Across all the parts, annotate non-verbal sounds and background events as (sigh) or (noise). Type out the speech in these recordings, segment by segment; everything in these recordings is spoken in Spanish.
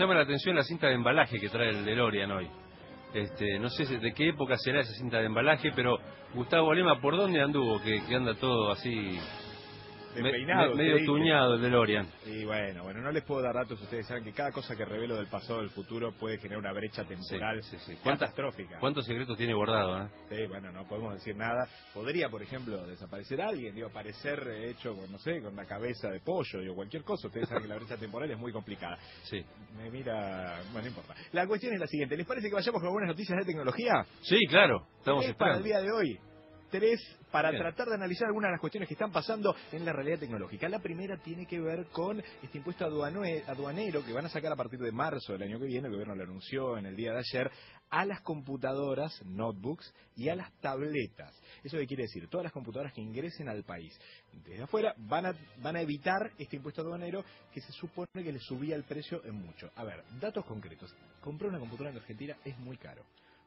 llama la atención la cinta de embalaje que trae el DeLorean hoy. Este, no sé de qué época será esa cinta de embalaje, pero Gustavo Lema, ¿por dónde anduvo? Que anda todo así me, medio tuñado el DeLorean. Y bueno, bueno, no les puedo dar datos. Ustedes saben que cada cosa que revelo del pasado del futuro puede generar una brecha temporal catastrófica. ¿Cuántos secretos tiene guardado? Eh? Sí, bueno, no podemos decir nada. Podría, por ejemplo, desaparecer alguien, digo, aparecer hecho, no sé, con una cabeza de pollo, o cualquier cosa. Ustedes saben que la brecha temporal es muy complicada. Sí. Me mira, bueno, no importa. La cuestión es la siguiente. ¿Les parece que vayamos con buenas noticias de tecnología? Sí, claro. Estamos esperando. para el día de hoy para tratar de analizar algunas de las cuestiones que están pasando en la realidad tecnológica. La primera tiene que ver con este impuesto aduanero que van a sacar a partir de marzo del año que viene, el gobierno lo anunció en el día de ayer, a las computadoras, notebooks y a las tabletas. ¿Eso qué quiere decir? Todas las computadoras que ingresen al país desde afuera van a, van a evitar este impuesto aduanero que se supone que le subía el precio en mucho. A ver, datos concretos. Comprar una computadora en Argentina es muy caro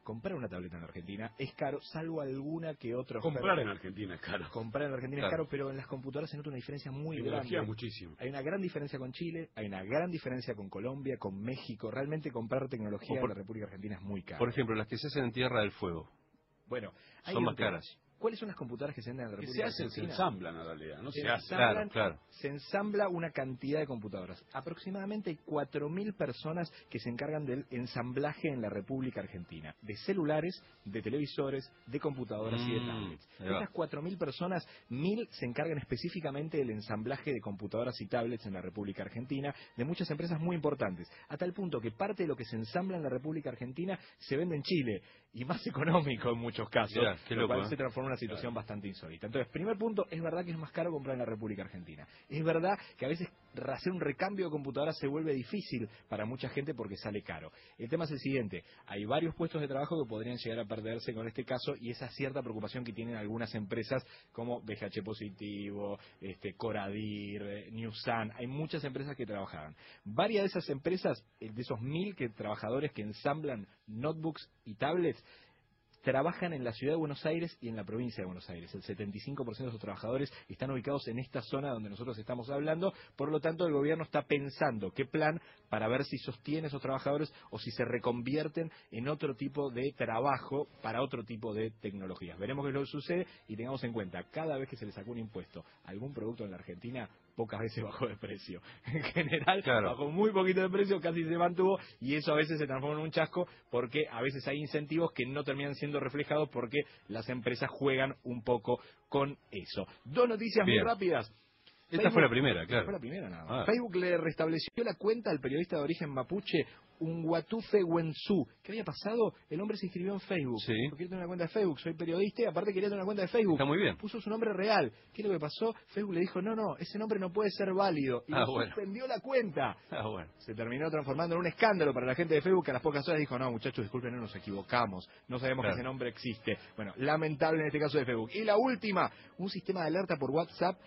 comprar una tableta en Argentina es caro, salvo alguna que otra. Comprar en Argentina es caro. Comprar en Argentina es caro, pero en las computadoras se nota una diferencia muy grande. muchísimo. Hay una gran diferencia con Chile, hay una gran diferencia con Colombia, con México. Realmente comprar tecnología en la República Argentina es muy caro. Por ejemplo, las que se hacen en Tierra del Fuego. Bueno, son más caras. ¿Cuáles son las computadoras que se venden en la República se hacen, se ensamblan en realidad, ¿no? Se, Se ensambla una cantidad de computadoras. Aproximadamente hay 4.000 personas que se encargan del ensamblaje en la República Argentina. De celulares, de televisores, de computadoras y de mm, tablets. De estas 4.000 personas, 1.000 se encargan específicamente del ensamblaje de computadoras y tablets en la República Argentina, de muchas empresas muy importantes. A tal punto que parte de lo que se ensambla en la República Argentina se vende en Chile. Y más (laughs) económico en muchos casos. lo cual ¿eh? se transforma una situación bastante insólita. Entonces, primer punto, es verdad que es más caro comprar en la República Argentina. Es verdad que a veces hacer un recambio de computadora se vuelve difícil para mucha gente porque sale caro. El tema es el siguiente, hay varios puestos de trabajo que podrían llegar a perderse con este caso y esa cierta preocupación que tienen algunas empresas como BGH Positivo, este, Coradir, eh, Newsan, hay muchas empresas que trabajaban. Varias de esas empresas, eh, de esos mil que, trabajadores que ensamblan notebooks y tablets, trabajan en la ciudad de Buenos Aires y en la provincia de Buenos Aires. El 75% de sus trabajadores están ubicados en esta zona donde nosotros estamos hablando. Por lo tanto, el gobierno está pensando qué plan para ver si sostiene a esos trabajadores o si se reconvierten en otro tipo de trabajo para otro tipo de tecnologías. Veremos qué es lo que sucede y tengamos en cuenta, cada vez que se le sacó un impuesto a algún producto en la Argentina, pocas veces (laughs) bajó de precio. En general, bajó muy poquito de precio, casi se mantuvo, y eso a veces se transforma en un chasco porque a veces hay incentivos que no terminan siendo reflejados porque las empresas juegan un poco con eso. Dos noticias muy rápidas. Esta fue la primera, claro. Fue la primera, nada ah. Facebook le restableció la cuenta al periodista de origen mapuche Unguatufe Wensu. ¿Qué había pasado? El hombre se inscribió en Facebook. Sí. Porque quería tener una cuenta de Facebook. Soy periodista y aparte quería tener una cuenta de Facebook. Está muy bien. Puso su nombre real. ¿Qué es lo que pasó? Facebook le dijo, no, no, ese nombre no puede ser válido. Y ah, suspendió la cuenta. Ah, bueno. Se terminó transformando en un escándalo para la gente de Facebook que a las pocas horas dijo, no, muchachos, disculpen, no nos equivocamos. No sabemos que ese nombre existe. Bueno, lamentable en este caso de Facebook. Y la última, un sistema de alerta por WhatsApp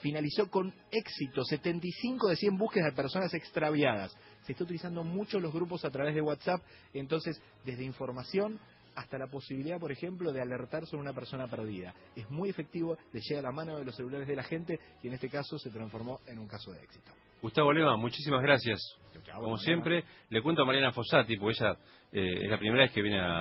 finalizó con éxito, 75 de 100 búsquedas de personas extraviadas. Se está utilizando mucho los grupos a través de WhatsApp, entonces desde información hasta la posibilidad, por ejemplo, de alertar sobre una persona perdida. Es muy efectivo, le llega a la mano de los celulares de la gente y en este caso se transformó en un caso de éxito. Gustavo Lema, muchísimas gracias. Como siempre, le cuento a Mariana Fossati, porque ella eh, es la primera vez que viene a